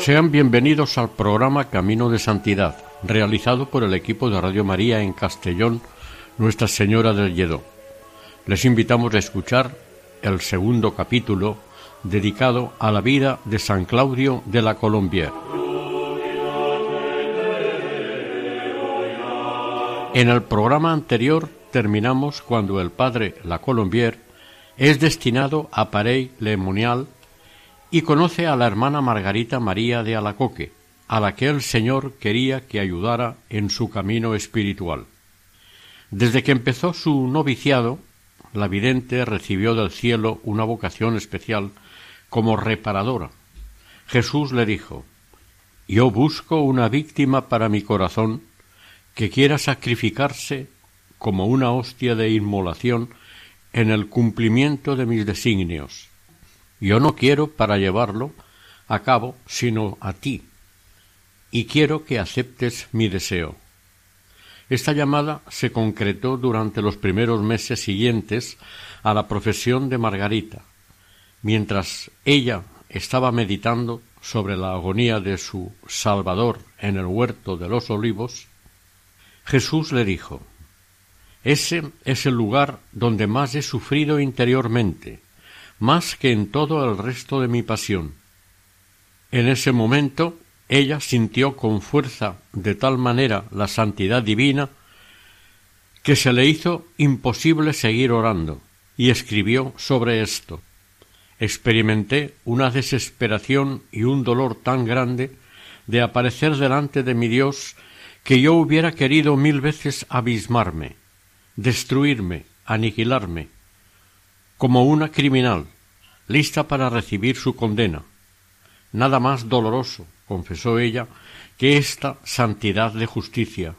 Sean bienvenidos al programa Camino de Santidad, realizado por el equipo de Radio María en Castellón, Nuestra Señora del Lledó. Les invitamos a escuchar el segundo capítulo dedicado a la vida de San Claudio de la Colombière. En el programa anterior terminamos cuando el padre La Colombière es destinado a Parey-le-Monial y conoce a la hermana Margarita María de Alacoque, a la que el Señor quería que ayudara en su camino espiritual. Desde que empezó su noviciado, la vidente recibió del cielo una vocación especial como reparadora. Jesús le dijo Yo busco una víctima para mi corazón que quiera sacrificarse como una hostia de inmolación en el cumplimiento de mis designios yo no quiero para llevarlo a cabo sino a ti, y quiero que aceptes mi deseo. Esta llamada se concretó durante los primeros meses siguientes a la profesión de Margarita. Mientras ella estaba meditando sobre la agonía de su Salvador en el huerto de los olivos, Jesús le dijo Ese es el lugar donde más he sufrido interiormente, más que en todo el resto de mi pasión. En ese momento ella sintió con fuerza de tal manera la santidad divina que se le hizo imposible seguir orando, y escribió sobre esto. Experimenté una desesperación y un dolor tan grande de aparecer delante de mi Dios que yo hubiera querido mil veces abismarme, destruirme, aniquilarme, como una criminal, lista para recibir su condena. Nada más doloroso, confesó ella, que esta santidad de justicia.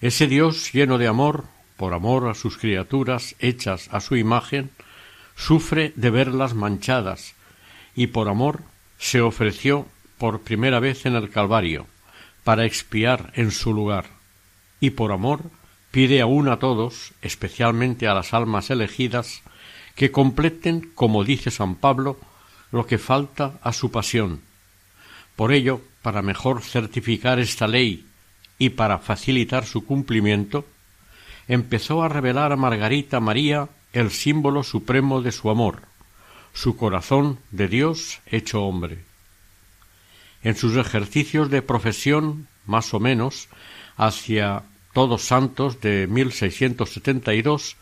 Ese Dios lleno de amor, por amor a sus criaturas hechas a su imagen, sufre de verlas manchadas, y por amor se ofreció por primera vez en el Calvario, para expiar en su lugar, y por amor pide aún a todos, especialmente a las almas elegidas, que completen, como dice San Pablo, lo que falta a su pasión. Por ello, para mejor certificar esta ley y para facilitar su cumplimiento, empezó a revelar a Margarita María el símbolo supremo de su amor, su corazón de Dios hecho hombre. En sus ejercicios de profesión, más o menos, hacia Todos Santos de 1672,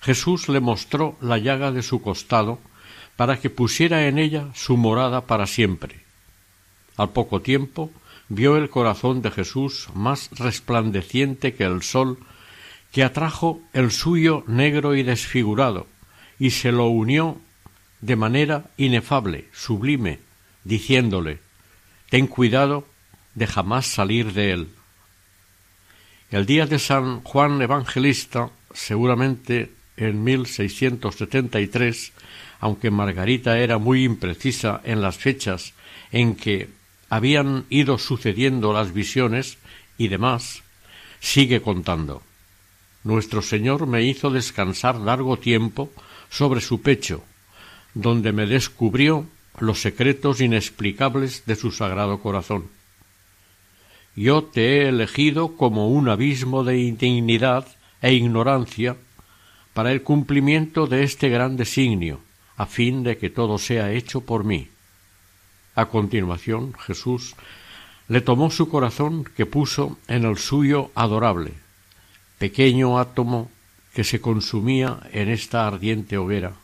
Jesús le mostró la llaga de su costado para que pusiera en ella su morada para siempre. Al poco tiempo vio el corazón de Jesús más resplandeciente que el sol, que atrajo el suyo negro y desfigurado, y se lo unió de manera inefable, sublime, diciéndole Ten cuidado de jamás salir de él. El día de San Juan Evangelista, seguramente en 1673, aunque Margarita era muy imprecisa en las fechas en que habían ido sucediendo las visiones y demás, sigue contando. Nuestro Señor me hizo descansar largo tiempo sobre su pecho, donde me descubrió los secretos inexplicables de su sagrado corazón. Yo te he elegido como un abismo de indignidad e ignorancia para el cumplimiento de este gran designio, a fin de que todo sea hecho por mí. A continuación Jesús le tomó su corazón que puso en el suyo adorable, pequeño átomo que se consumía en esta ardiente hoguera,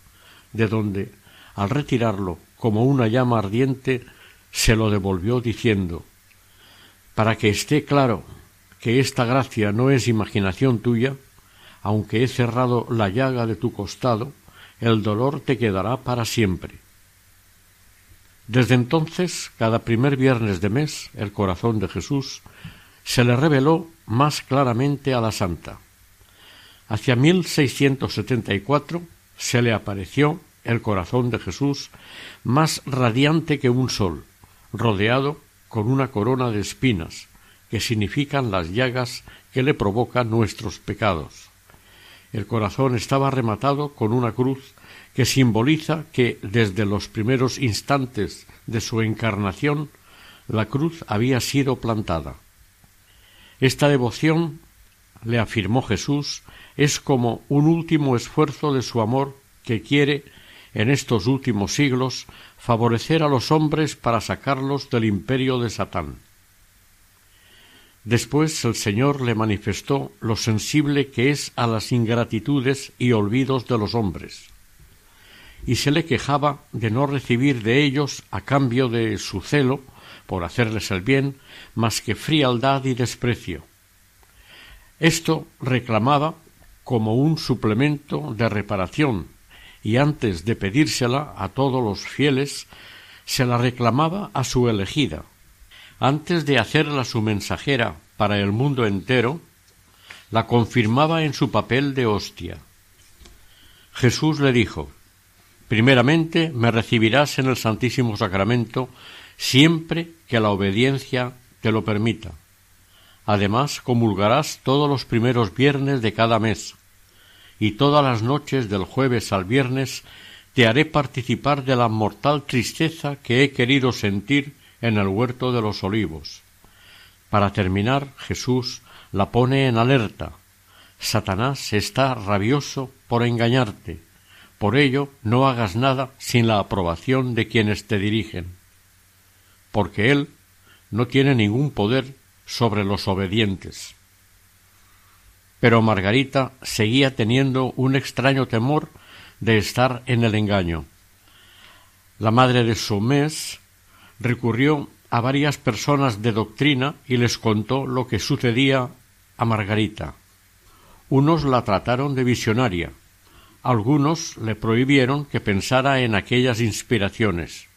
de donde al retirarlo como una llama ardiente, se lo devolvió diciendo Para que esté claro que esta gracia no es imaginación tuya, aunque he cerrado la llaga de tu costado, el dolor te quedará para siempre. Desde entonces, cada primer viernes de mes, el corazón de Jesús se le reveló más claramente a la santa. Hacia 1674 se le apareció el corazón de Jesús más radiante que un sol, rodeado con una corona de espinas, que significan las llagas que le provocan nuestros pecados. El corazón estaba rematado con una cruz que simboliza que desde los primeros instantes de su encarnación la cruz había sido plantada. Esta devoción, le afirmó Jesús, es como un último esfuerzo de su amor que quiere, en estos últimos siglos, favorecer a los hombres para sacarlos del imperio de Satán. Después el Señor le manifestó lo sensible que es a las ingratitudes y olvidos de los hombres, y se le quejaba de no recibir de ellos, a cambio de su celo, por hacerles el bien, más que frialdad y desprecio. Esto reclamaba como un suplemento de reparación, y antes de pedírsela a todos los fieles, se la reclamaba a su elegida. Antes de hacerla su mensajera para el mundo entero, la confirmaba en su papel de hostia. Jesús le dijo Primeramente me recibirás en el Santísimo Sacramento siempre que la obediencia te lo permita. Además comulgarás todos los primeros viernes de cada mes, y todas las noches del jueves al viernes te haré participar de la mortal tristeza que he querido sentir en el huerto de los olivos. Para terminar, Jesús la pone en alerta. Satanás está rabioso por engañarte. Por ello, no hagas nada sin la aprobación de quienes te dirigen, porque él no tiene ningún poder sobre los obedientes. Pero Margarita seguía teniendo un extraño temor de estar en el engaño. La madre de Somés recurrió a varias personas de doctrina y les contó lo que sucedía a Margarita. Unos la trataron de visionaria, algunos le prohibieron que pensara en aquellas inspiraciones.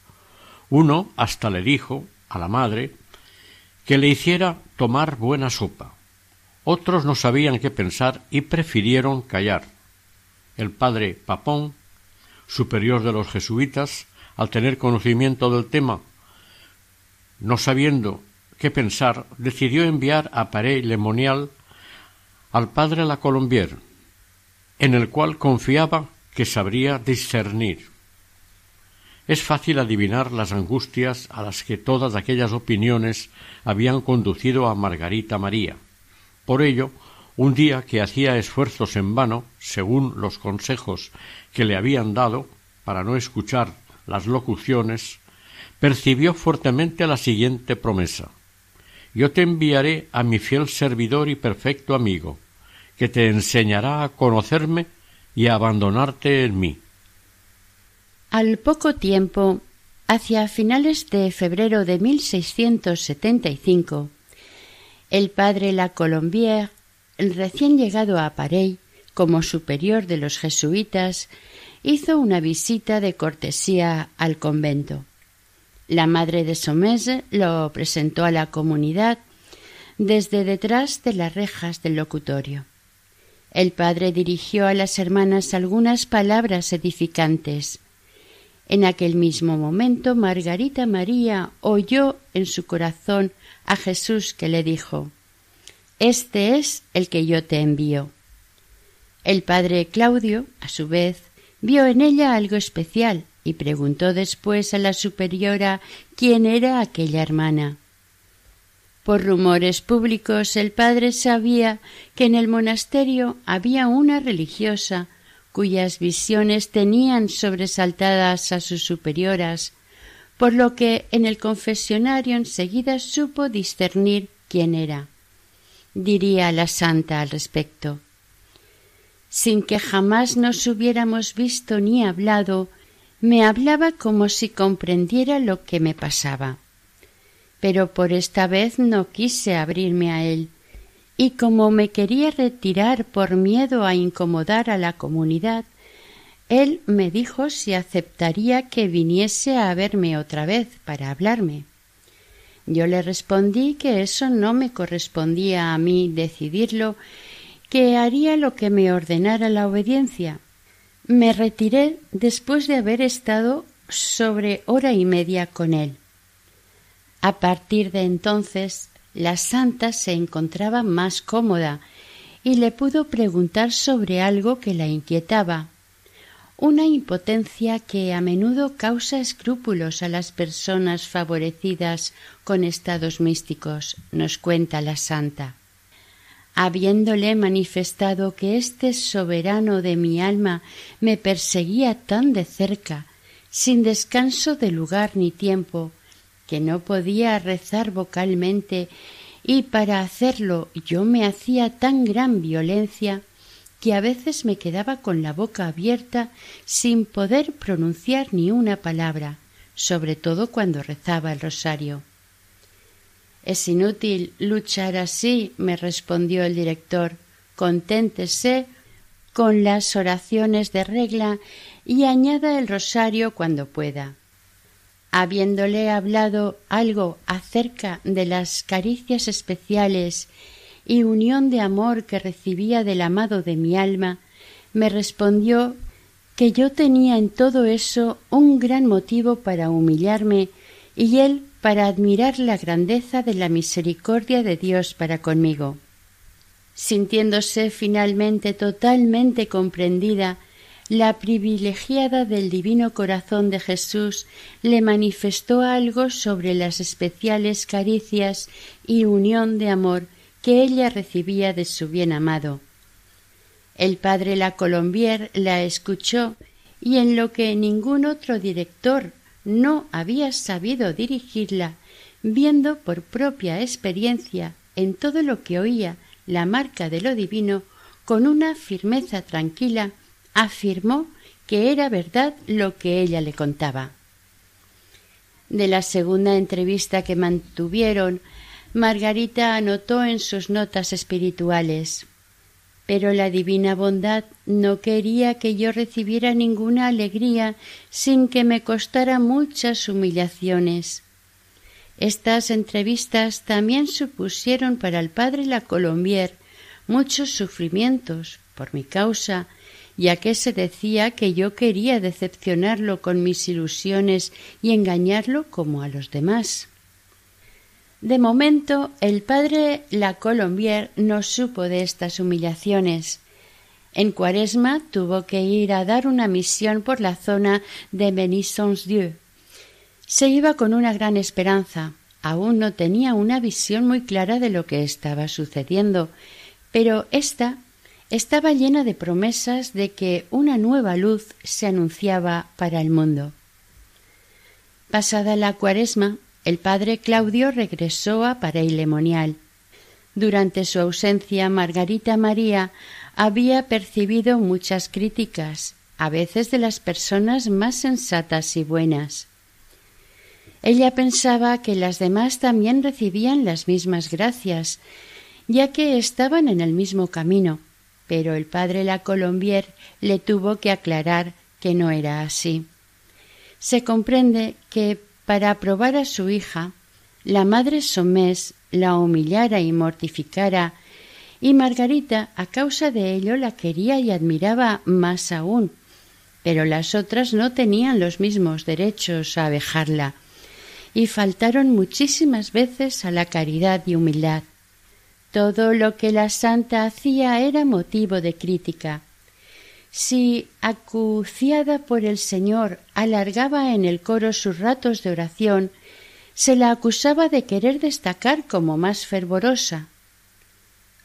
Uno hasta le dijo a la madre que le hiciera tomar buena sopa. Otros no sabían qué pensar y prefirieron callar. El padre Papón, superior de los jesuitas, al tener conocimiento del tema, no sabiendo qué pensar, decidió enviar a Paré Lemonial al padre La Colombier, en el cual confiaba que sabría discernir. Es fácil adivinar las angustias a las que todas aquellas opiniones habían conducido a Margarita María. Por ello, un día que hacía esfuerzos en vano, según los consejos que le habían dado, para no escuchar las locuciones, percibió fuertemente la siguiente promesa Yo te enviaré a mi fiel servidor y perfecto amigo, que te enseñará a conocerme y a abandonarte en mí. Al poco tiempo, hacia finales de febrero de 1675, el padre La Colombière, recién llegado a Parey como superior de los jesuitas, hizo una visita de cortesía al convento. La madre de Somés lo presentó a la comunidad desde detrás de las rejas del locutorio. El padre dirigió a las hermanas algunas palabras edificantes. En aquel mismo momento Margarita María oyó en su corazón a Jesús que le dijo Este es el que yo te envío. El padre Claudio, a su vez, vio en ella algo especial y preguntó después a la superiora quién era aquella hermana. Por rumores públicos el padre sabía que en el monasterio había una religiosa cuyas visiones tenían sobresaltadas a sus superioras por lo que en el confesionario enseguida supo discernir quién era. Diría la santa al respecto. Sin que jamás nos hubiéramos visto ni hablado, me hablaba como si comprendiera lo que me pasaba. Pero por esta vez no quise abrirme a él, y como me quería retirar por miedo a incomodar a la comunidad, él me dijo si aceptaría que viniese a verme otra vez para hablarme. Yo le respondí que eso no me correspondía a mí decidirlo, que haría lo que me ordenara la obediencia. Me retiré después de haber estado sobre hora y media con él. A partir de entonces la santa se encontraba más cómoda y le pudo preguntar sobre algo que la inquietaba, una impotencia que a menudo causa escrúpulos a las personas favorecidas con estados místicos, nos cuenta la santa. Habiéndole manifestado que este soberano de mi alma me perseguía tan de cerca, sin descanso de lugar ni tiempo, que no podía rezar vocalmente y para hacerlo yo me hacía tan gran violencia que a veces me quedaba con la boca abierta sin poder pronunciar ni una palabra, sobre todo cuando rezaba el rosario. Es inútil luchar así, me respondió el director. Conténtese con las oraciones de regla y añada el rosario cuando pueda. Habiéndole hablado algo acerca de las caricias especiales y unión de amor que recibía del amado de mi alma, me respondió que yo tenía en todo eso un gran motivo para humillarme y él para admirar la grandeza de la misericordia de Dios para conmigo. Sintiéndose finalmente totalmente comprendida, la privilegiada del divino corazón de Jesús le manifestó algo sobre las especiales caricias y unión de amor que ella recibía de su bien amado. El padre La Colombier la escuchó y en lo que ningún otro director no había sabido dirigirla, viendo por propia experiencia en todo lo que oía la marca de lo divino, con una firmeza tranquila, afirmó que era verdad lo que ella le contaba. De la segunda entrevista que mantuvieron Margarita anotó en sus notas espirituales pero la divina bondad no quería que yo recibiera ninguna alegría sin que me costara muchas humillaciones. Estas entrevistas también supusieron para el padre la Colombier muchos sufrimientos por mi causa, ya que se decía que yo quería decepcionarlo con mis ilusiones y engañarlo como a los demás. De momento, el padre La Colombier no supo de estas humillaciones. En cuaresma tuvo que ir a dar una misión por la zona de Benissons-Dieu. Se iba con una gran esperanza. Aún no tenía una visión muy clara de lo que estaba sucediendo, pero ésta estaba llena de promesas de que una nueva luz se anunciaba para el mundo. Pasada la cuaresma, el padre Claudio regresó a Pareilemonial. Durante su ausencia, Margarita María había percibido muchas críticas, a veces de las personas más sensatas y buenas. Ella pensaba que las demás también recibían las mismas gracias, ya que estaban en el mismo camino, pero el padre La Colombier le tuvo que aclarar que no era así. Se comprende que para aprobar a su hija, la madre Somés la humillara y mortificara, y Margarita a causa de ello la quería y admiraba más aún, pero las otras no tenían los mismos derechos a vejarla, y faltaron muchísimas veces a la caridad y humildad. Todo lo que la santa hacía era motivo de crítica, si, acuciada por el Señor, alargaba en el coro sus ratos de oración, se la acusaba de querer destacar como más fervorosa.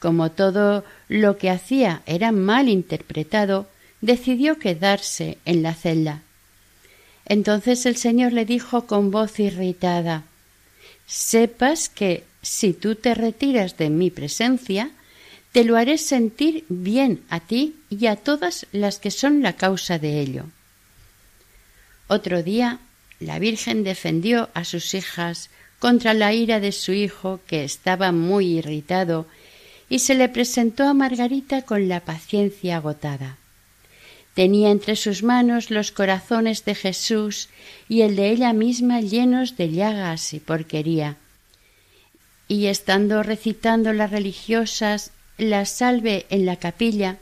Como todo lo que hacía era mal interpretado, decidió quedarse en la celda. Entonces el Señor le dijo con voz irritada Sepas que si tú te retiras de mi presencia, te lo haré sentir bien a ti y a todas las que son la causa de ello. Otro día, la Virgen defendió a sus hijas contra la ira de su hijo, que estaba muy irritado, y se le presentó a Margarita con la paciencia agotada. Tenía entre sus manos los corazones de Jesús y el de ella misma llenos de llagas y porquería. Y estando recitando las religiosas la salve en la capilla,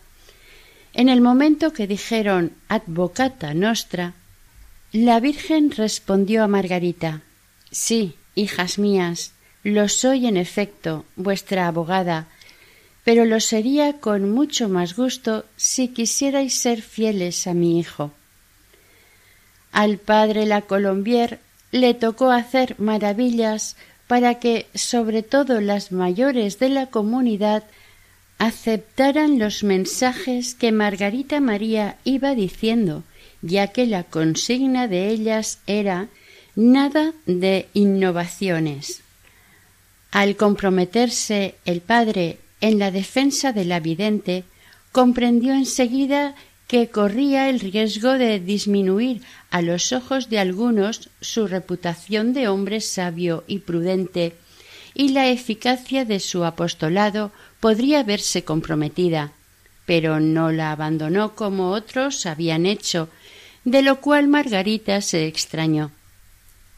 en el momento que dijeron advocata nostra, la Virgen respondió a Margarita Sí, hijas mías, lo soy en efecto, vuestra abogada, pero lo sería con mucho más gusto si quisierais ser fieles a mi hijo. Al padre la Colombier le tocó hacer maravillas para que, sobre todo las mayores de la comunidad, aceptaran los mensajes que Margarita María iba diciendo, ya que la consigna de ellas era nada de innovaciones. Al comprometerse el padre en la defensa de la vidente, comprendió enseguida que corría el riesgo de disminuir a los ojos de algunos su reputación de hombre sabio y prudente, y la eficacia de su apostolado podría verse comprometida, pero no la abandonó como otros habían hecho, de lo cual Margarita se extrañó.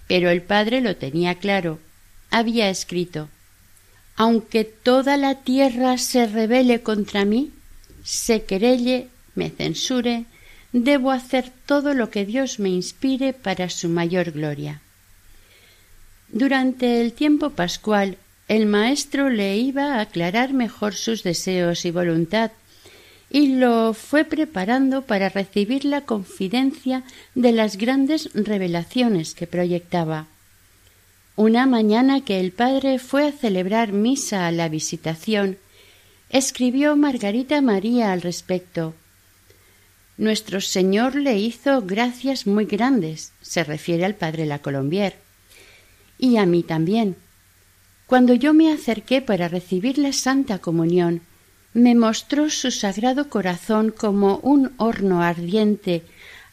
Pero el padre lo tenía claro. Había escrito aunque toda la tierra se rebele contra mí, se querelle, me censure, debo hacer todo lo que Dios me inspire para su mayor gloria. Durante el tiempo pascual, el maestro le iba a aclarar mejor sus deseos y voluntad, y lo fue preparando para recibir la confidencia de las grandes revelaciones que proyectaba. Una mañana que el padre fue a celebrar misa a la visitación, escribió Margarita María al respecto. Nuestro Señor le hizo gracias muy grandes, se refiere al padre La Colombier, y a mí también. Cuando yo me acerqué para recibir la Santa Comunión, me mostró su sagrado corazón como un horno ardiente,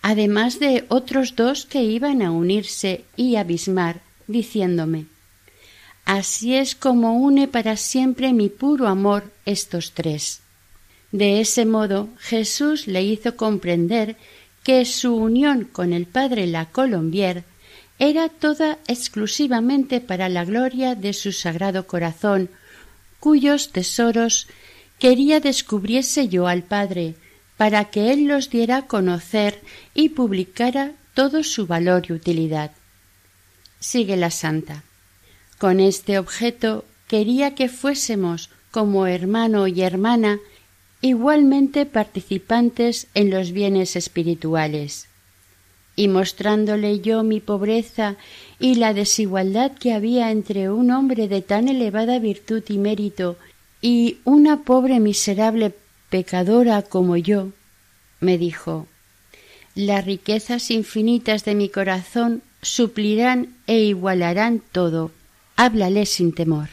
además de otros dos que iban a unirse y abismar diciéndome Así es como une para siempre mi puro amor estos tres. De ese modo Jesús le hizo comprender que su unión con el Padre La Colombier era toda exclusivamente para la gloria de su sagrado corazón, cuyos tesoros quería descubriese yo al Padre, para que Él los diera a conocer y publicara todo su valor y utilidad sigue la santa. Con este objeto quería que fuésemos, como hermano y hermana, igualmente participantes en los bienes espirituales. Y mostrándole yo mi pobreza y la desigualdad que había entre un hombre de tan elevada virtud y mérito y una pobre miserable pecadora como yo, me dijo las riquezas infinitas de mi corazón suplirán e igualarán todo. Háblale sin temor.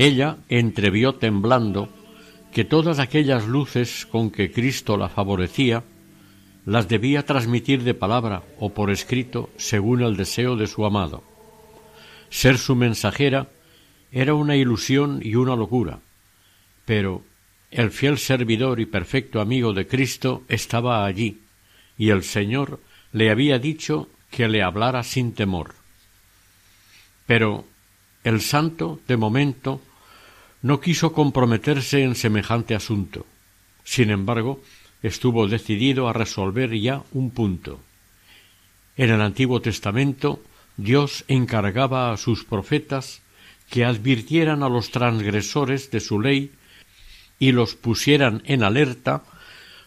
Ella entrevió temblando que todas aquellas luces con que Cristo la favorecía las debía transmitir de palabra o por escrito según el deseo de su amado. Ser su mensajera era una ilusión y una locura, pero el fiel servidor y perfecto amigo de Cristo estaba allí, y el Señor le había dicho que le hablara sin temor. Pero el santo, de momento, no quiso comprometerse en semejante asunto. Sin embargo, estuvo decidido a resolver ya un punto. En el Antiguo Testamento Dios encargaba a sus profetas que advirtieran a los transgresores de su ley y los pusieran en alerta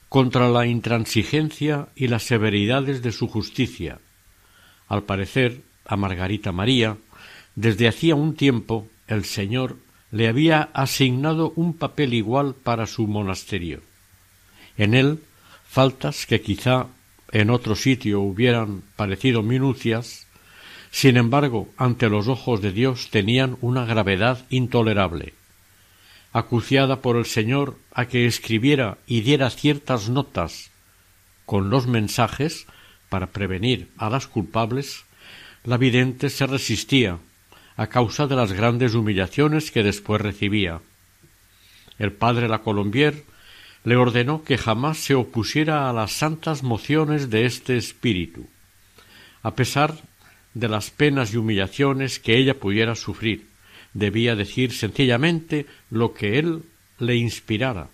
contra la intransigencia y las severidades de su justicia. Al parecer, a Margarita María, desde hacía un tiempo, el Señor le había asignado un papel igual para su monasterio. En él, faltas que quizá en otro sitio hubieran parecido minucias, sin embargo, ante los ojos de Dios tenían una gravedad intolerable. Acuciada por el Señor a que escribiera y diera ciertas notas con los mensajes para prevenir a las culpables, la vidente se resistía a causa de las grandes humillaciones que después recibía. El padre La Colombier le ordenó que jamás se opusiera a las santas mociones de este espíritu, a pesar de las penas y humillaciones que ella pudiera sufrir. Debía decir sencillamente lo que él le inspirara,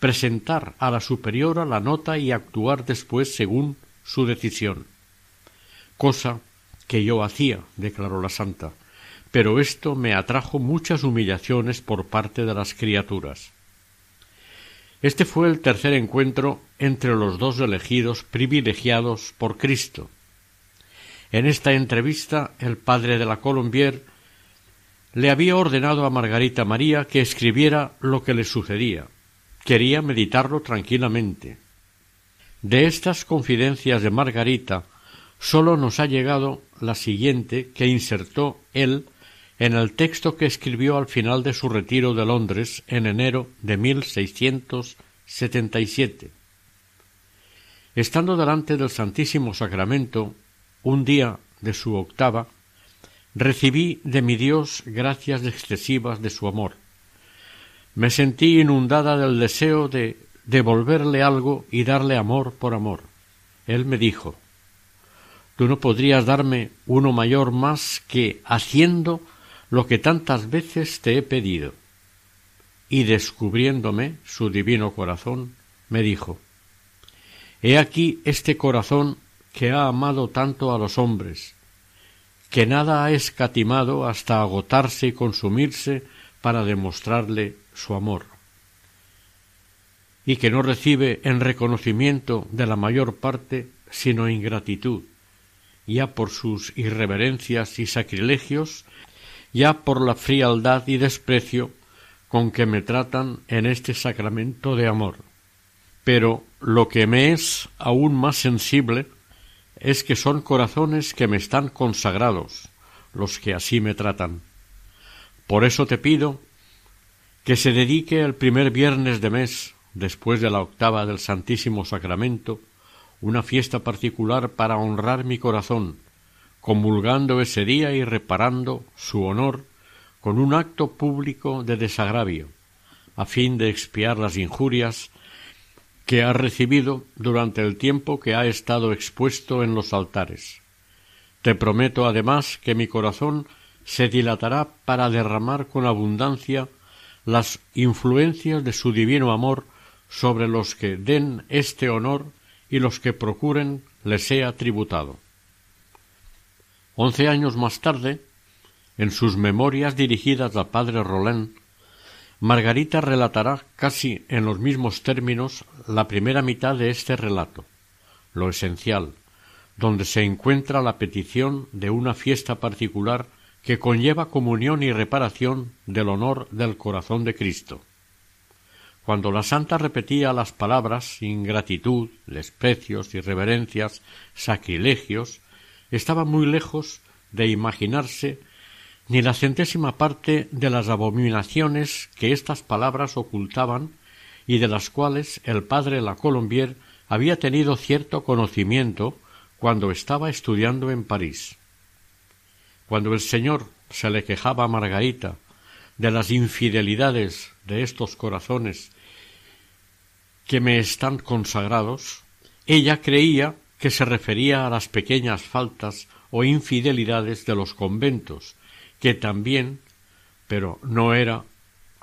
presentar a la superiora la nota y actuar después según su decisión. Cosa que yo hacía, declaró la santa, pero esto me atrajo muchas humillaciones por parte de las criaturas. Este fue el tercer encuentro entre los dos elegidos privilegiados por Cristo. En esta entrevista el padre de la Colombier le había ordenado a Margarita María que escribiera lo que le sucedía. Quería meditarlo tranquilamente. De estas confidencias de Margarita sólo nos ha llegado la siguiente que insertó él en el texto que escribió al final de su retiro de Londres en enero de 1677. Estando delante del Santísimo Sacramento, un día de su octava, recibí de mi Dios gracias excesivas de su amor. Me sentí inundada del deseo de devolverle algo y darle amor por amor. Él me dijo Tú no podrías darme uno mayor más que haciendo lo que tantas veces te he pedido. Y descubriéndome su divino corazón, me dijo He aquí este corazón que ha amado tanto a los hombres, que nada ha escatimado hasta agotarse y consumirse para demostrarle su amor, y que no recibe en reconocimiento de la mayor parte sino ingratitud, ya por sus irreverencias y sacrilegios ya por la frialdad y desprecio con que me tratan en este sacramento de amor. Pero lo que me es aún más sensible es que son corazones que me están consagrados los que así me tratan. Por eso te pido que se dedique el primer viernes de mes, después de la octava del Santísimo Sacramento, una fiesta particular para honrar mi corazón, comulgando ese día y reparando su honor con un acto público de desagravio, a fin de expiar las injurias que ha recibido durante el tiempo que ha estado expuesto en los altares. Te prometo además que mi corazón se dilatará para derramar con abundancia las influencias de su divino amor sobre los que den este honor y los que procuren le sea tributado. Once años más tarde, en sus memorias dirigidas al padre Roland, Margarita relatará casi en los mismos términos la primera mitad de este relato, lo esencial, donde se encuentra la petición de una fiesta particular que conlleva comunión y reparación del honor del corazón de Cristo. Cuando la santa repetía las palabras ingratitud, desprecios, irreverencias, sacrilegios, estaba muy lejos de imaginarse ni la centésima parte de las abominaciones que estas palabras ocultaban y de las cuales el padre La Colombier había tenido cierto conocimiento cuando estaba estudiando en París. Cuando el Señor se le quejaba a Margarita de las infidelidades de estos corazones que me están consagrados, ella creía que se refería a las pequeñas faltas o infidelidades de los conventos, que también, pero no era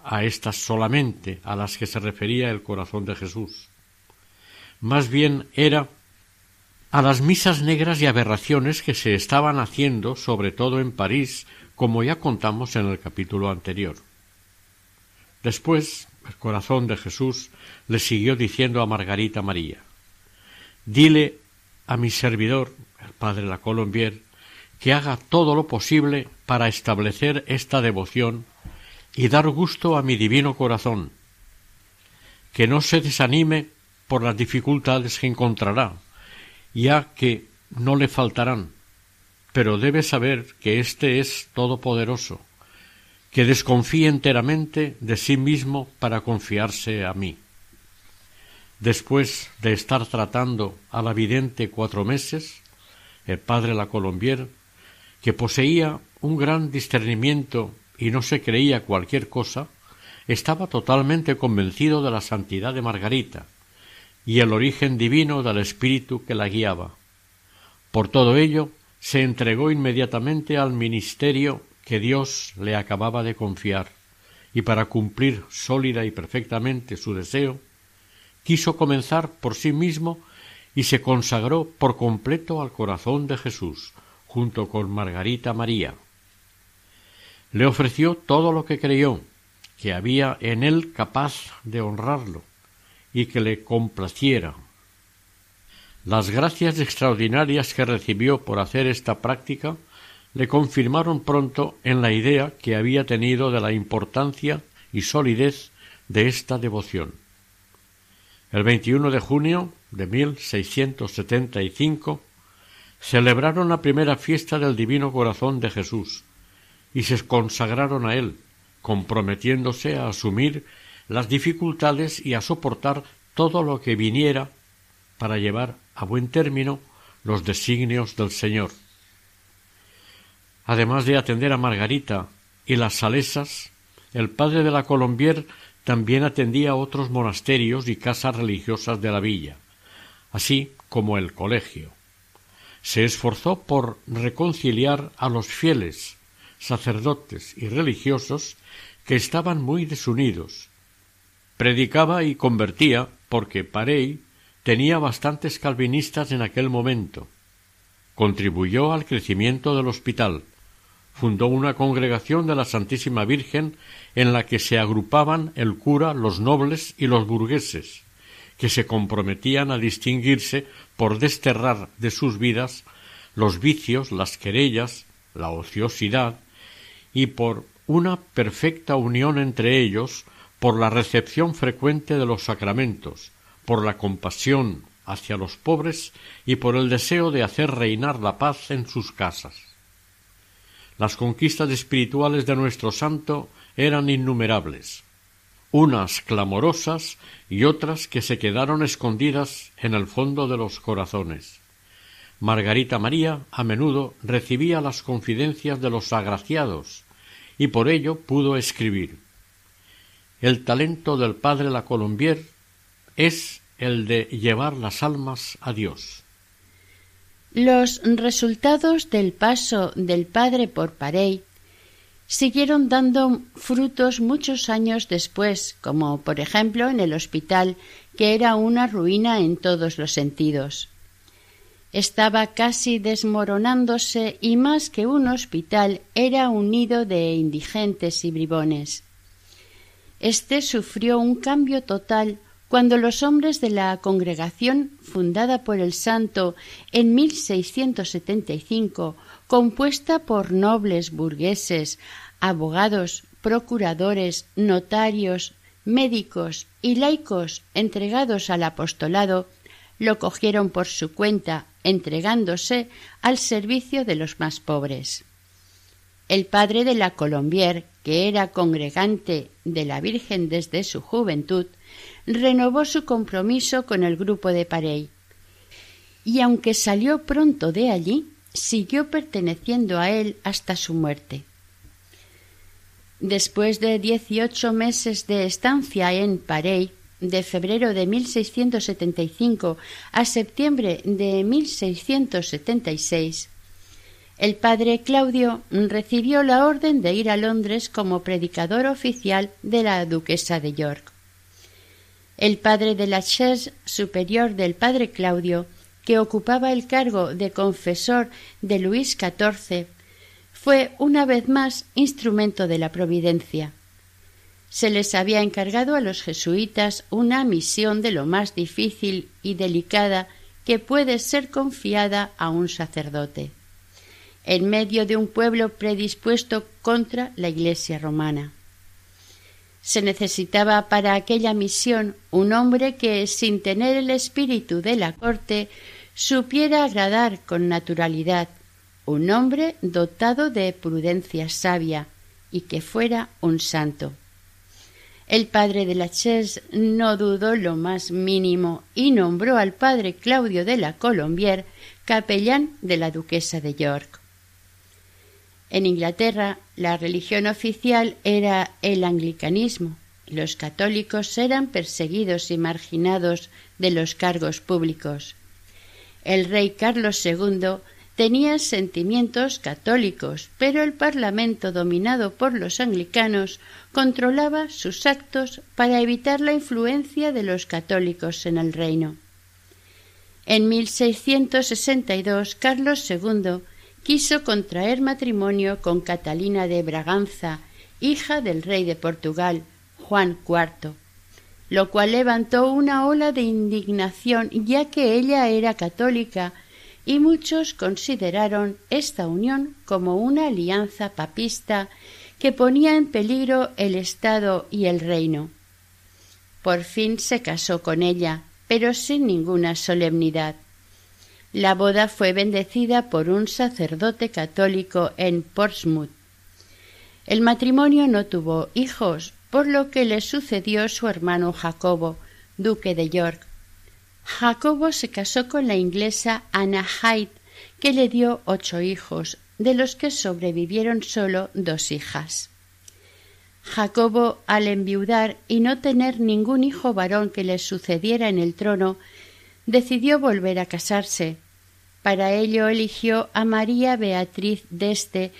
a estas solamente a las que se refería el corazón de Jesús. Más bien era a las misas negras y aberraciones que se estaban haciendo, sobre todo en París, como ya contamos en el capítulo anterior. Después, el corazón de Jesús, le siguió diciendo a Margarita María Dile a mi servidor, el padre La Colombier, que haga todo lo posible para establecer esta devoción y dar gusto a mi divino corazón, que no se desanime por las dificultades que encontrará, ya que no le faltarán, pero debe saber que éste es todopoderoso, que desconfíe enteramente de sí mismo para confiarse a mí. Después de estar tratando a la vidente cuatro meses, el padre La Colombier, que poseía un gran discernimiento y no se creía cualquier cosa, estaba totalmente convencido de la santidad de Margarita y el origen divino del espíritu que la guiaba. Por todo ello, se entregó inmediatamente al ministerio que Dios le acababa de confiar, y para cumplir sólida y perfectamente su deseo, quiso comenzar por sí mismo y se consagró por completo al corazón de Jesús, junto con Margarita María. Le ofreció todo lo que creyó, que había en él capaz de honrarlo y que le complaciera. Las gracias extraordinarias que recibió por hacer esta práctica le confirmaron pronto en la idea que había tenido de la importancia y solidez de esta devoción. El 21 de junio de 1675 celebraron la primera fiesta del Divino Corazón de Jesús y se consagraron a él, comprometiéndose a asumir las dificultades y a soportar todo lo que viniera para llevar a buen término los designios del Señor. Además de atender a Margarita y las Salesas, el padre de la Colombier también atendía otros monasterios y casas religiosas de la villa, así como el colegio. Se esforzó por reconciliar a los fieles, sacerdotes y religiosos que estaban muy desunidos. Predicaba y convertía porque Parey tenía bastantes calvinistas en aquel momento. Contribuyó al crecimiento del hospital. Fundó una congregación de la Santísima Virgen en la que se agrupaban el cura, los nobles y los burgueses, que se comprometían a distinguirse por desterrar de sus vidas los vicios, las querellas, la ociosidad, y por una perfecta unión entre ellos por la recepción frecuente de los sacramentos, por la compasión hacia los pobres y por el deseo de hacer reinar la paz en sus casas. Las conquistas espirituales de nuestro santo eran innumerables, unas clamorosas y otras que se quedaron escondidas en el fondo de los corazones. Margarita María a menudo recibía las confidencias de los agraciados y por ello pudo escribir. El talento del padre La Colombier es el de llevar las almas a Dios. Los resultados del paso del padre por Parey siguieron dando frutos muchos años después, como por ejemplo en el hospital, que era una ruina en todos los sentidos estaba casi desmoronándose y más que un hospital era un nido de indigentes y bribones. Este sufrió un cambio total cuando los hombres de la congregación fundada por el santo en 1675, compuesta por nobles burgueses, abogados, procuradores, notarios, médicos y laicos entregados al apostolado, lo cogieron por su cuenta entregándose al servicio de los más pobres. El padre de la Colombier, que era congregante de la Virgen desde su juventud, renovó su compromiso con el grupo de Parey, y aunque salió pronto de allí, siguió perteneciendo a él hasta su muerte. Después de dieciocho meses de estancia en Parey, de febrero de 1675 a septiembre de 1676, el padre Claudio recibió la orden de ir a Londres como predicador oficial de la duquesa de York. El padre de la chaise superior del padre Claudio, que ocupaba el cargo de confesor de Luis XIV, fue una vez más instrumento de la providencia. se les había encargado a los jesuitas una misión de lo más difícil y delicada que puede ser confiada a un sacerdote, en medio de un pueblo predispuesto contra la Iglesia romana. Se necesitaba para aquella misión un hombre que, sin tener el espíritu de la corte, supiera agradar con naturalidad, un hombre dotado de prudencia sabia y que fuera un santo. El padre de la Chaise no dudó lo más mínimo y nombró al padre Claudio de la Colombier capellán de la duquesa de York. En Inglaterra la religión oficial era el anglicanismo. Los católicos eran perseguidos y marginados de los cargos públicos. El rey Carlos II tenía sentimientos católicos, pero el Parlamento, dominado por los anglicanos, controlaba sus actos para evitar la influencia de los católicos en el reino. En 1662 Carlos II quiso contraer matrimonio con Catalina de Braganza, hija del rey de Portugal, Juan IV, lo cual levantó una ola de indignación ya que ella era católica y muchos consideraron esta unión como una alianza papista que ponía en peligro el Estado y el reino. Por fin se casó con ella, pero sin ninguna solemnidad. La boda fue bendecida por un sacerdote católico en Portsmouth. El matrimonio no tuvo hijos, por lo que le sucedió su hermano Jacobo, duque de York, Jacobo se casó con la inglesa Anna Hyde, que le dio ocho hijos, de los que sobrevivieron solo dos hijas. Jacobo, al enviudar y no tener ningún hijo varón que le sucediera en el trono, decidió volver a casarse. Para ello eligió a María Beatriz d'Este,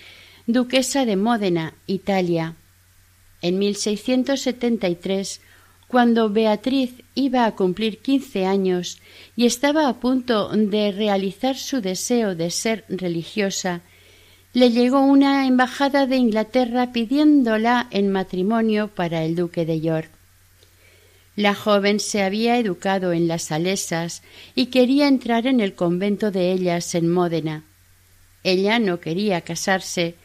duquesa de Módena, Italia. En 1673 cuando Beatriz iba a cumplir quince años y estaba a punto de realizar su deseo de ser religiosa, le llegó una embajada de Inglaterra pidiéndola en matrimonio para el duque de York. La joven se había educado en las Salesas y quería entrar en el convento de ellas en Módena. Ella no quería casarse,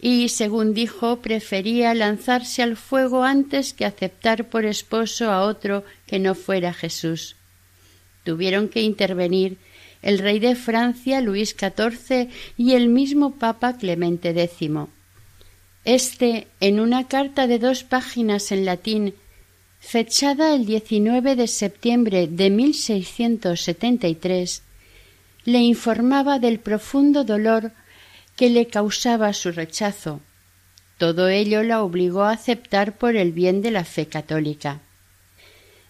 y, según dijo, prefería lanzarse al fuego antes que aceptar por esposo a otro que no fuera Jesús. Tuvieron que intervenir el rey de Francia Luis XIV y el mismo Papa Clemente X. Este, en una carta de dos páginas en latín, fechada el 19 de septiembre de 1673, le informaba del profundo dolor que le causaba su rechazo. Todo ello la obligó a aceptar por el bien de la fe católica.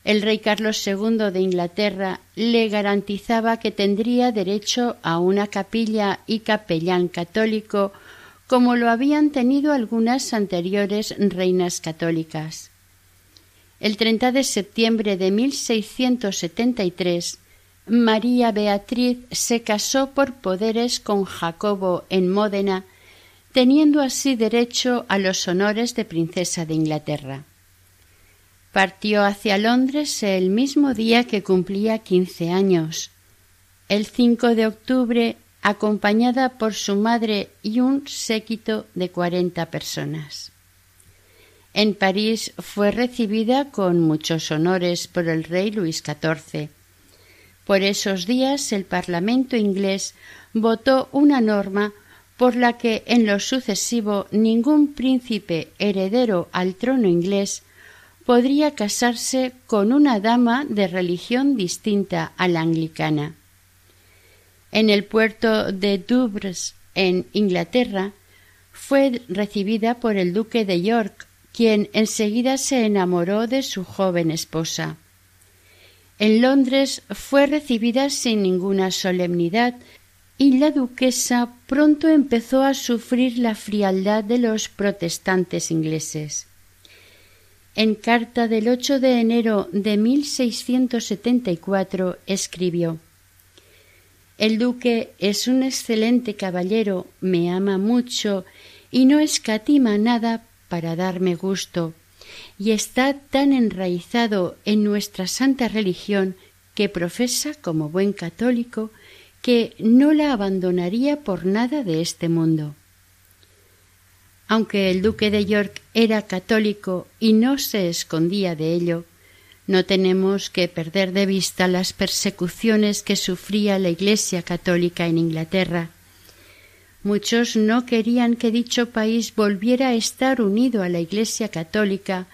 El rey Carlos II de Inglaterra le garantizaba que tendría derecho a una capilla y capellán católico como lo habían tenido algunas anteriores reinas católicas. El 30 de septiembre de 1673 María Beatriz se casó por poderes con Jacobo en Módena, teniendo así derecho a los honores de princesa de Inglaterra. Partió hacia Londres el mismo día que cumplía quince años, el 5 de octubre, acompañada por su madre y un séquito de cuarenta personas. En París fue recibida con muchos honores por el rey Luis XIV, por esos días el Parlamento inglés votó una norma por la que en lo sucesivo ningún príncipe heredero al trono inglés podría casarse con una dama de religión distinta a la anglicana. En el puerto de Douvres, en Inglaterra, fue recibida por el duque de York, quien enseguida se enamoró de su joven esposa. En Londres fue recibida sin ninguna solemnidad y la duquesa pronto empezó a sufrir la frialdad de los protestantes ingleses. En carta del 8 de enero de 1674 escribió El duque es un excelente caballero, me ama mucho y no escatima nada para darme gusto, y está tan enraizado en nuestra santa religión que profesa como buen católico que no la abandonaría por nada de este mundo. Aunque el duque de York era católico y no se escondía de ello, no tenemos que perder de vista las persecuciones que sufría la Iglesia católica en Inglaterra. Muchos no querían que dicho país volviera a estar unido a la Iglesia católica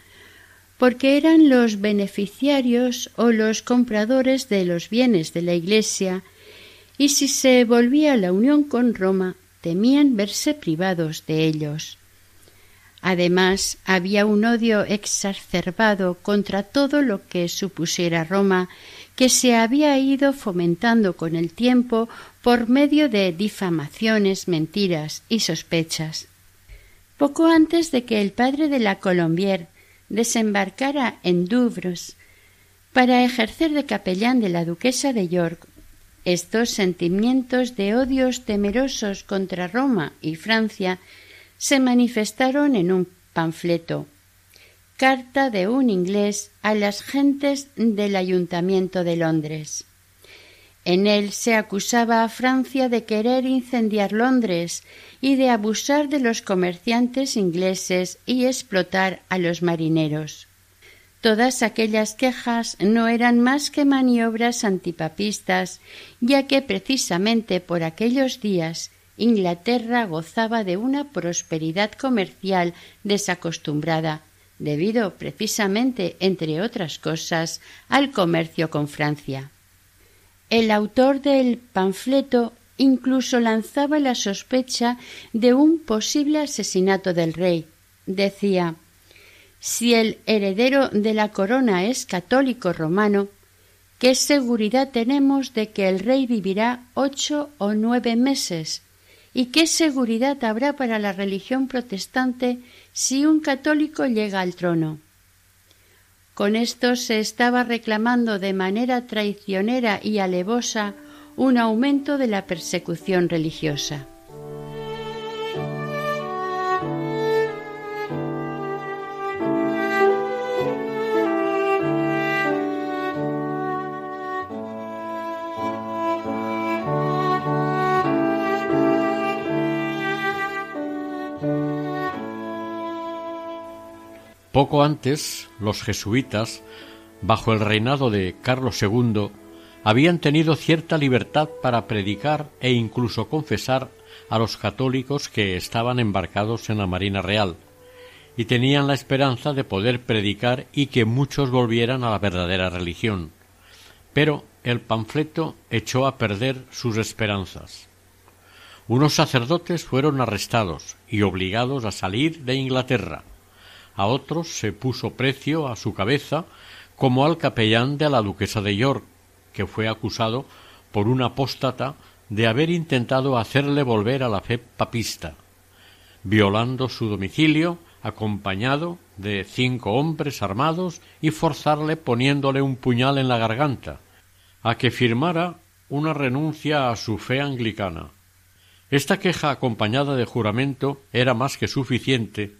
porque eran los beneficiarios o los compradores de los bienes de la Iglesia y si se volvía la unión con Roma temían verse privados de ellos. Además, había un odio exacerbado contra todo lo que supusiera Roma, que se había ido fomentando con el tiempo por medio de difamaciones, mentiras y sospechas. Poco antes de que el padre de la Colombier desembarcara en Douvres para ejercer de capellán de la duquesa de York, estos sentimientos de odios temerosos contra Roma y Francia se manifestaron en un panfleto Carta de un inglés a las gentes del Ayuntamiento de Londres. En él se acusaba a Francia de querer incendiar Londres y de abusar de los comerciantes ingleses y explotar a los marineros. Todas aquellas quejas no eran más que maniobras antipapistas, ya que precisamente por aquellos días Inglaterra gozaba de una prosperidad comercial desacostumbrada, debido precisamente, entre otras cosas, al comercio con Francia. El autor del panfleto incluso lanzaba la sospecha de un posible asesinato del rey. Decía si el heredero de la corona es católico romano, ¿qué seguridad tenemos de que el rey vivirá ocho o nueve meses ¿Y qué seguridad habrá para la religión protestante si un católico llega al trono? Con esto se estaba reclamando de manera traicionera y alevosa un aumento de la persecución religiosa. Poco antes, los jesuitas, bajo el reinado de Carlos II, habían tenido cierta libertad para predicar e incluso confesar a los católicos que estaban embarcados en la Marina Real, y tenían la esperanza de poder predicar y que muchos volvieran a la verdadera religión. Pero el panfleto echó a perder sus esperanzas. Unos sacerdotes fueron arrestados y obligados a salir de Inglaterra, a otros se puso precio a su cabeza, como al capellán de la duquesa de York, que fue acusado por un apóstata de haber intentado hacerle volver a la fe papista, violando su domicilio acompañado de cinco hombres armados y forzarle poniéndole un puñal en la garganta, a que firmara una renuncia a su fe anglicana. Esta queja acompañada de juramento era más que suficiente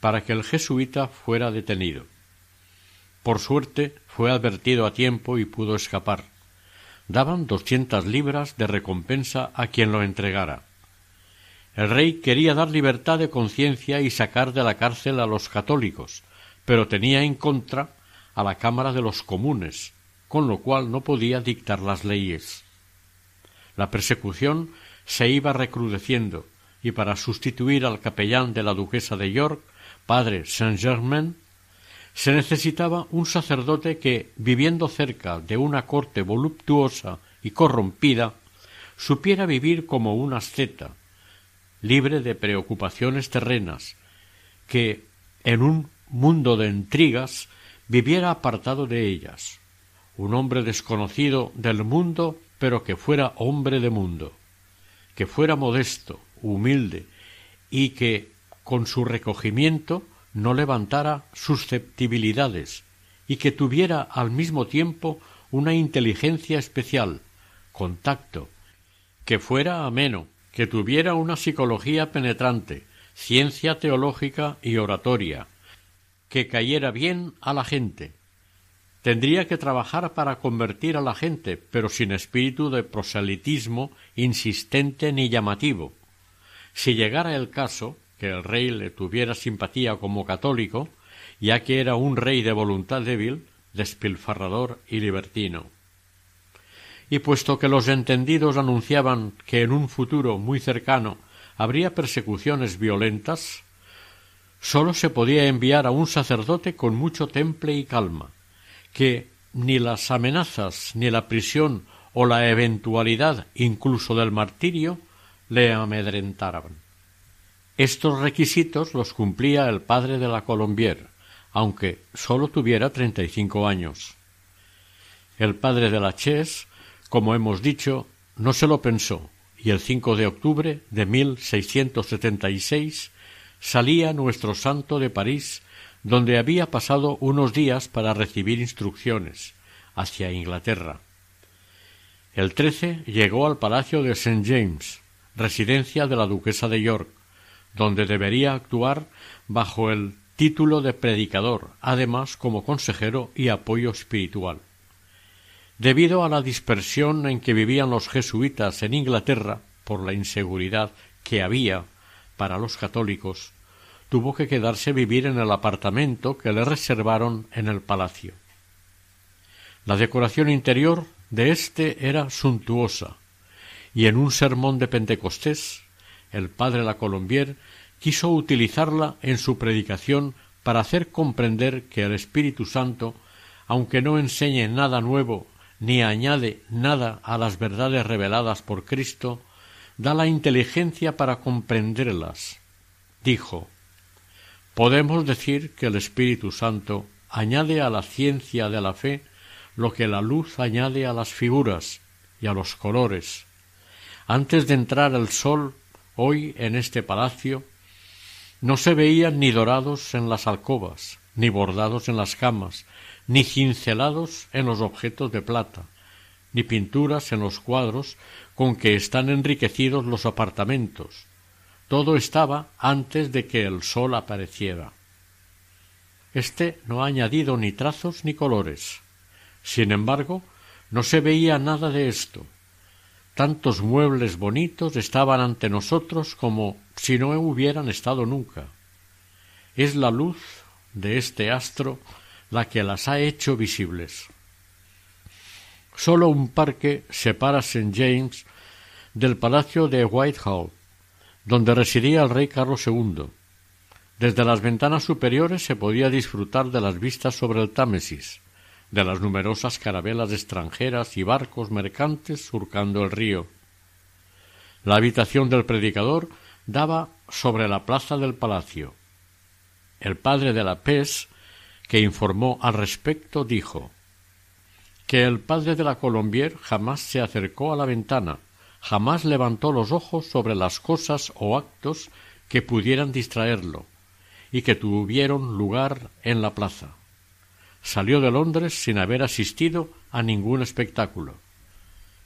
para que el jesuita fuera detenido. Por suerte fue advertido a tiempo y pudo escapar. Daban doscientas libras de recompensa a quien lo entregara. El rey quería dar libertad de conciencia y sacar de la cárcel a los católicos, pero tenía en contra a la Cámara de los Comunes, con lo cual no podía dictar las leyes. La persecución se iba recrudeciendo, y para sustituir al capellán de la duquesa de York padre Saint-Germain, se necesitaba un sacerdote que, viviendo cerca de una corte voluptuosa y corrompida, supiera vivir como un asceta, libre de preocupaciones terrenas, que, en un mundo de intrigas, viviera apartado de ellas, un hombre desconocido del mundo, pero que fuera hombre de mundo, que fuera modesto, humilde, y que, con su recogimiento no levantara susceptibilidades y que tuviera al mismo tiempo una inteligencia especial, contacto, que fuera ameno, que tuviera una psicología penetrante, ciencia teológica y oratoria, que cayera bien a la gente. Tendría que trabajar para convertir a la gente, pero sin espíritu de proselitismo insistente ni llamativo. Si llegara el caso que el rey le tuviera simpatía como católico, ya que era un rey de voluntad débil, despilfarrador y libertino. Y puesto que los entendidos anunciaban que en un futuro muy cercano habría persecuciones violentas, sólo se podía enviar a un sacerdote con mucho temple y calma, que ni las amenazas, ni la prisión o la eventualidad incluso del martirio le amedrentaran. Estos requisitos los cumplía el padre de la Colombier, aunque sólo tuviera treinta y cinco años. El padre de la Ches, como hemos dicho, no se lo pensó, y el 5 de octubre de 1676 salía nuestro santo de París, donde había pasado unos días para recibir instrucciones hacia Inglaterra. El 13 llegó al palacio de St. James, residencia de la duquesa de York, donde debería actuar bajo el título de predicador, además como consejero y apoyo espiritual. Debido a la dispersión en que vivían los jesuitas en Inglaterra por la inseguridad que había para los católicos, tuvo que quedarse vivir en el apartamento que le reservaron en el palacio. La decoración interior de éste era suntuosa, y en un sermón de Pentecostés el padre La Colombier quiso utilizarla en su predicación para hacer comprender que el Espíritu Santo, aunque no enseñe nada nuevo ni añade nada a las verdades reveladas por Cristo, da la inteligencia para comprenderlas. Dijo Podemos decir que el Espíritu Santo añade a la ciencia de la fe lo que la luz añade a las figuras y a los colores. Antes de entrar el sol hoy en este palacio, no se veían ni dorados en las alcobas, ni bordados en las camas, ni cincelados en los objetos de plata, ni pinturas en los cuadros con que están enriquecidos los apartamentos. Todo estaba antes de que el sol apareciera. Este no ha añadido ni trazos ni colores. Sin embargo, no se veía nada de esto. Tantos muebles bonitos estaban ante nosotros como si no hubieran estado nunca. Es la luz de este astro la que las ha hecho visibles. Solo un parque separa St. James del palacio de Whitehall, donde residía el rey Carlos II. Desde las ventanas superiores se podía disfrutar de las vistas sobre el Támesis, de las numerosas carabelas extranjeras y barcos mercantes surcando el río. La habitación del predicador daba sobre la plaza del palacio. El padre de la PES, que informó al respecto, dijo que el padre de la Colombier jamás se acercó a la ventana, jamás levantó los ojos sobre las cosas o actos que pudieran distraerlo, y que tuvieron lugar en la plaza salió de Londres sin haber asistido a ningún espectáculo,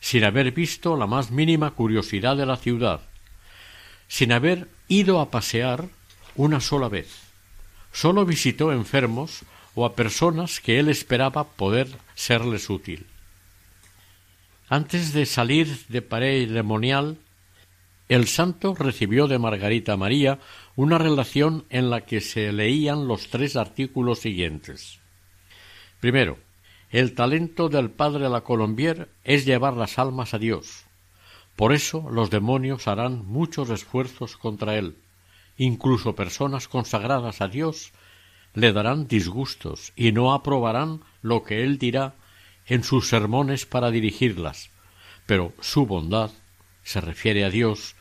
sin haber visto la más mínima curiosidad de la ciudad, sin haber ido a pasear una sola vez. Sólo visitó enfermos o a personas que él esperaba poder serles útil. Antes de salir de Paré Lemonial, el santo recibió de Margarita María una relación en la que se leían los tres artículos siguientes. Primero, el talento del padre la Colombier es llevar las almas a Dios. Por eso los demonios harán muchos esfuerzos contra él. Incluso personas consagradas a Dios le darán disgustos y no aprobarán lo que él dirá en sus sermones para dirigirlas. Pero su bondad, se refiere a Dios,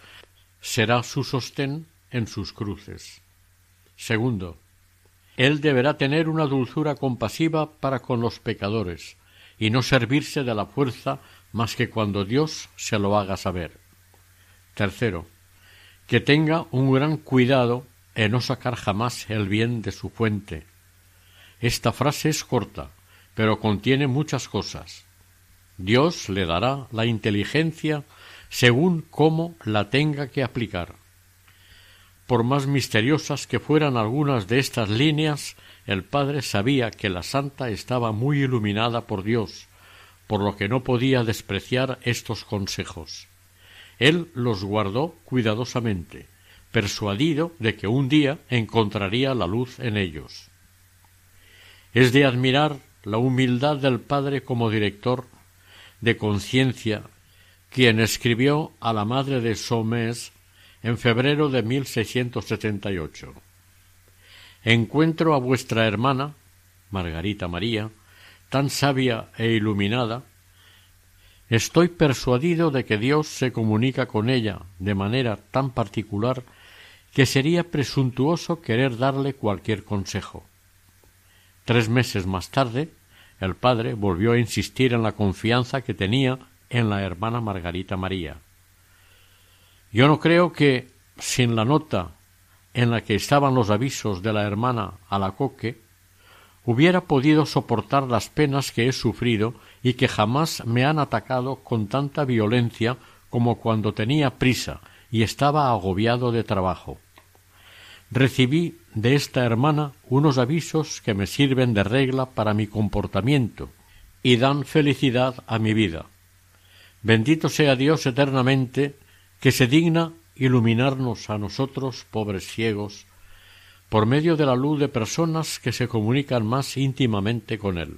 será su sostén en sus cruces. Segundo, él deberá tener una dulzura compasiva para con los pecadores, y no servirse de la fuerza más que cuando Dios se lo haga saber. Tercero, que tenga un gran cuidado en no sacar jamás el bien de su fuente. Esta frase es corta, pero contiene muchas cosas. Dios le dará la inteligencia según cómo la tenga que aplicar por más misteriosas que fueran algunas de estas líneas, el padre sabía que la santa estaba muy iluminada por Dios, por lo que no podía despreciar estos consejos. Él los guardó cuidadosamente, persuadido de que un día encontraría la luz en ellos. Es de admirar la humildad del padre como director de conciencia, quien escribió a la madre de Somés en febrero de 1678. Encuentro a vuestra hermana, Margarita María, tan sabia e iluminada, estoy persuadido de que Dios se comunica con ella de manera tan particular que sería presuntuoso querer darle cualquier consejo. Tres meses más tarde, el padre volvió a insistir en la confianza que tenía en la hermana Margarita María. Yo no creo que, sin la nota en la que estaban los avisos de la hermana Alacoque, hubiera podido soportar las penas que he sufrido y que jamás me han atacado con tanta violencia como cuando tenía prisa y estaba agobiado de trabajo. Recibí de esta hermana unos avisos que me sirven de regla para mi comportamiento y dan felicidad a mi vida. Bendito sea Dios eternamente que se digna iluminarnos a nosotros, pobres ciegos, por medio de la luz de personas que se comunican más íntimamente con Él.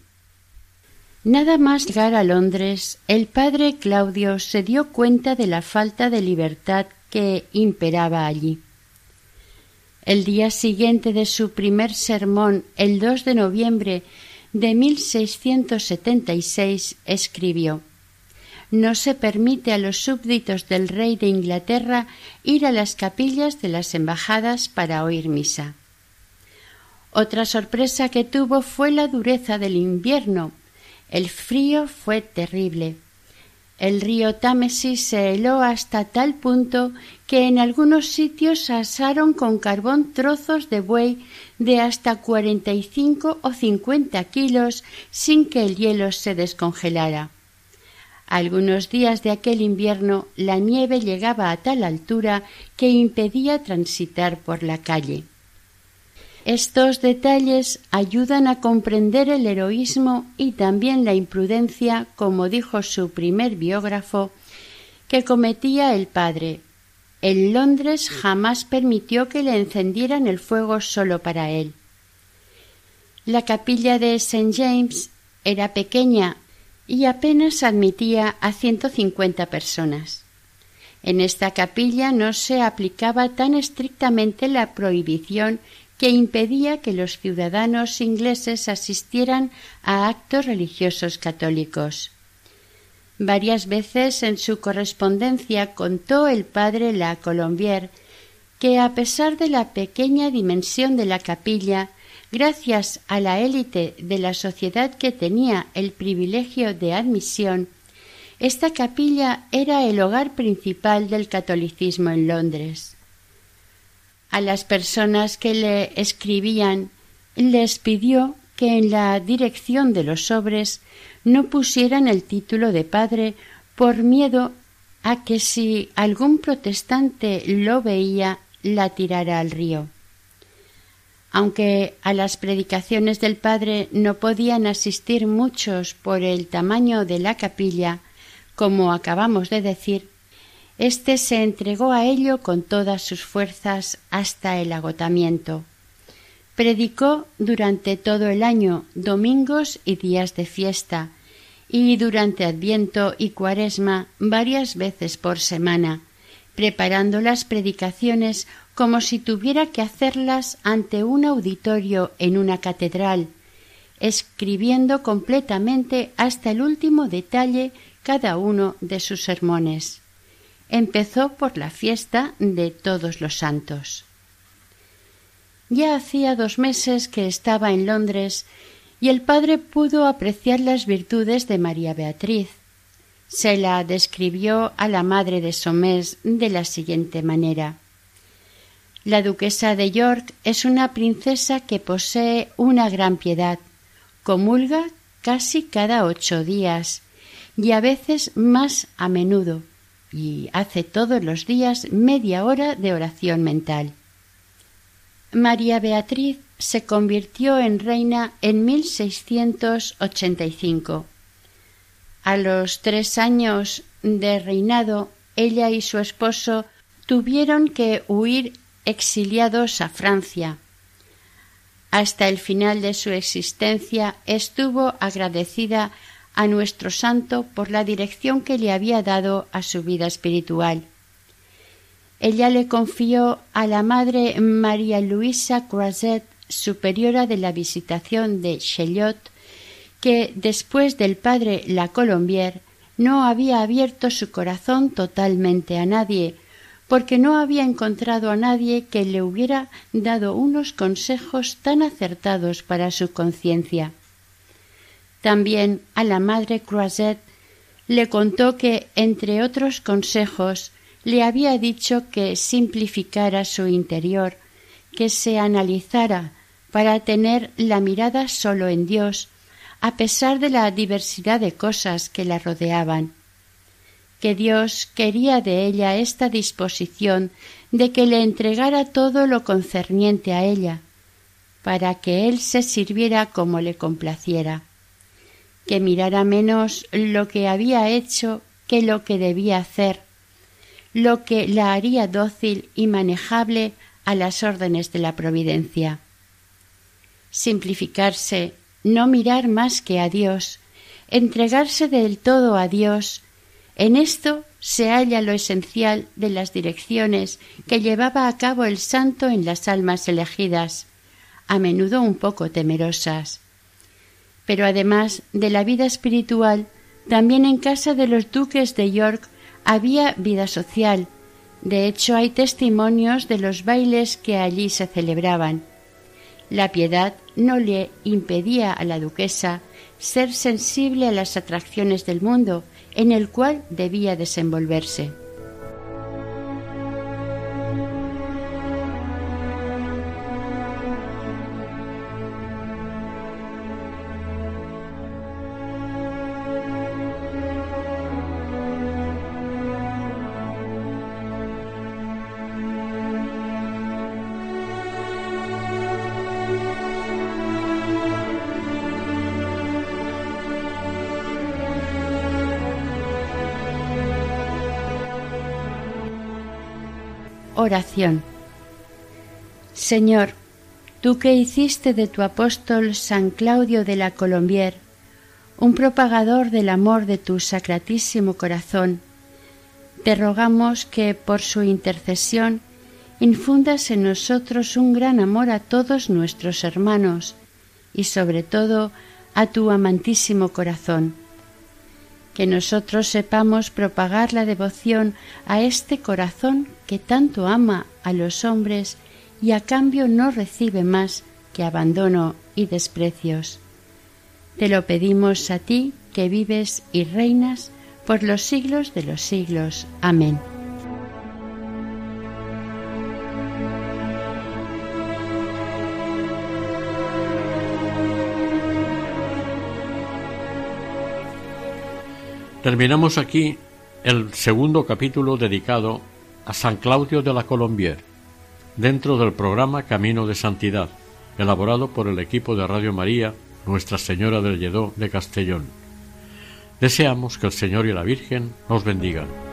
Nada más llegar a Londres, el padre Claudio se dio cuenta de la falta de libertad que imperaba allí. El día siguiente de su primer sermón, el 2 de noviembre de 1676, escribió No se permite a los súbditos del rey de Inglaterra ir a las capillas de las embajadas para oír misa. Otra sorpresa que tuvo fue la dureza del invierno. El frío fue terrible. El río Támesis se heló hasta tal punto que en algunos sitios asaron con carbón trozos de buey de hasta cuarenta y cinco o cincuenta kilos sin que el hielo se descongelara. Algunos días de aquel invierno la nieve llegaba a tal altura que impedía transitar por la calle. Estos detalles ayudan a comprender el heroísmo y también la imprudencia, como dijo su primer biógrafo, que cometía el padre. En Londres jamás permitió que le encendieran el fuego solo para él. La capilla de St. James era pequeña y apenas admitía a ciento cincuenta personas. En esta capilla no se aplicaba tan estrictamente la prohibición que impedía que los ciudadanos ingleses asistieran a actos religiosos católicos. Varias veces en su correspondencia contó el padre La Colombier que a pesar de la pequeña dimensión de la capilla, gracias a la élite de la sociedad que tenía el privilegio de admisión, esta capilla era el hogar principal del catolicismo en Londres a las personas que le escribían les pidió que en la dirección de los sobres no pusieran el título de padre por miedo a que si algún protestante lo veía la tirara al río. Aunque a las predicaciones del padre no podían asistir muchos por el tamaño de la capilla, como acabamos de decir, este se entregó a ello con todas sus fuerzas hasta el agotamiento. Predicó durante todo el año, domingos y días de fiesta, y durante Adviento y Cuaresma varias veces por semana, preparando las predicaciones como si tuviera que hacerlas ante un auditorio en una catedral, escribiendo completamente hasta el último detalle cada uno de sus sermones empezó por la fiesta de todos los santos. Ya hacía dos meses que estaba en Londres y el padre pudo apreciar las virtudes de María Beatriz. Se la describió a la madre de Somers de la siguiente manera. La duquesa de York es una princesa que posee una gran piedad, comulga casi cada ocho días y a veces más a menudo y hace todos los días media hora de oración mental. María Beatriz se convirtió en reina en 1685. A los tres años de reinado, ella y su esposo tuvieron que huir exiliados a Francia. Hasta el final de su existencia estuvo agradecida a nuestro santo por la dirección que le había dado a su vida espiritual. Ella le confió a la madre María Luisa Croiset, superiora de la Visitación de Cheliot, que después del padre La Colombier no había abierto su corazón totalmente a nadie, porque no había encontrado a nadie que le hubiera dado unos consejos tan acertados para su conciencia. También a la madre Croiset le contó que, entre otros consejos, le había dicho que simplificara su interior, que se analizara para tener la mirada solo en Dios, a pesar de la diversidad de cosas que la rodeaban que Dios quería de ella esta disposición de que le entregara todo lo concerniente a ella, para que él se sirviera como le complaciera, que mirara menos lo que había hecho que lo que debía hacer, lo que la haría dócil y manejable a las órdenes de la providencia. Simplificarse, no mirar más que a Dios, entregarse del todo a Dios en esto se halla lo esencial de las direcciones que llevaba a cabo el santo en las almas elegidas, a menudo un poco temerosas. Pero además de la vida espiritual, también en casa de los duques de York había vida social. De hecho, hay testimonios de los bailes que allí se celebraban. La piedad no le impedía a la duquesa ser sensible a las atracciones del mundo, en el cual debía desenvolverse. Oración. Señor, tú que hiciste de tu apóstol San Claudio de la Colombier un propagador del amor de tu sacratísimo corazón, te rogamos que por su intercesión infundas en nosotros un gran amor a todos nuestros hermanos y sobre todo a tu amantísimo corazón que nosotros sepamos propagar la devoción a este corazón que tanto ama a los hombres y a cambio no recibe más que abandono y desprecios. Te lo pedimos a ti que vives y reinas por los siglos de los siglos. Amén. Terminamos aquí el segundo capítulo dedicado a San Claudio de la Colombier, dentro del programa Camino de Santidad, elaborado por el equipo de Radio María Nuestra Señora del Lledó de Castellón. Deseamos que el Señor y la Virgen nos bendigan.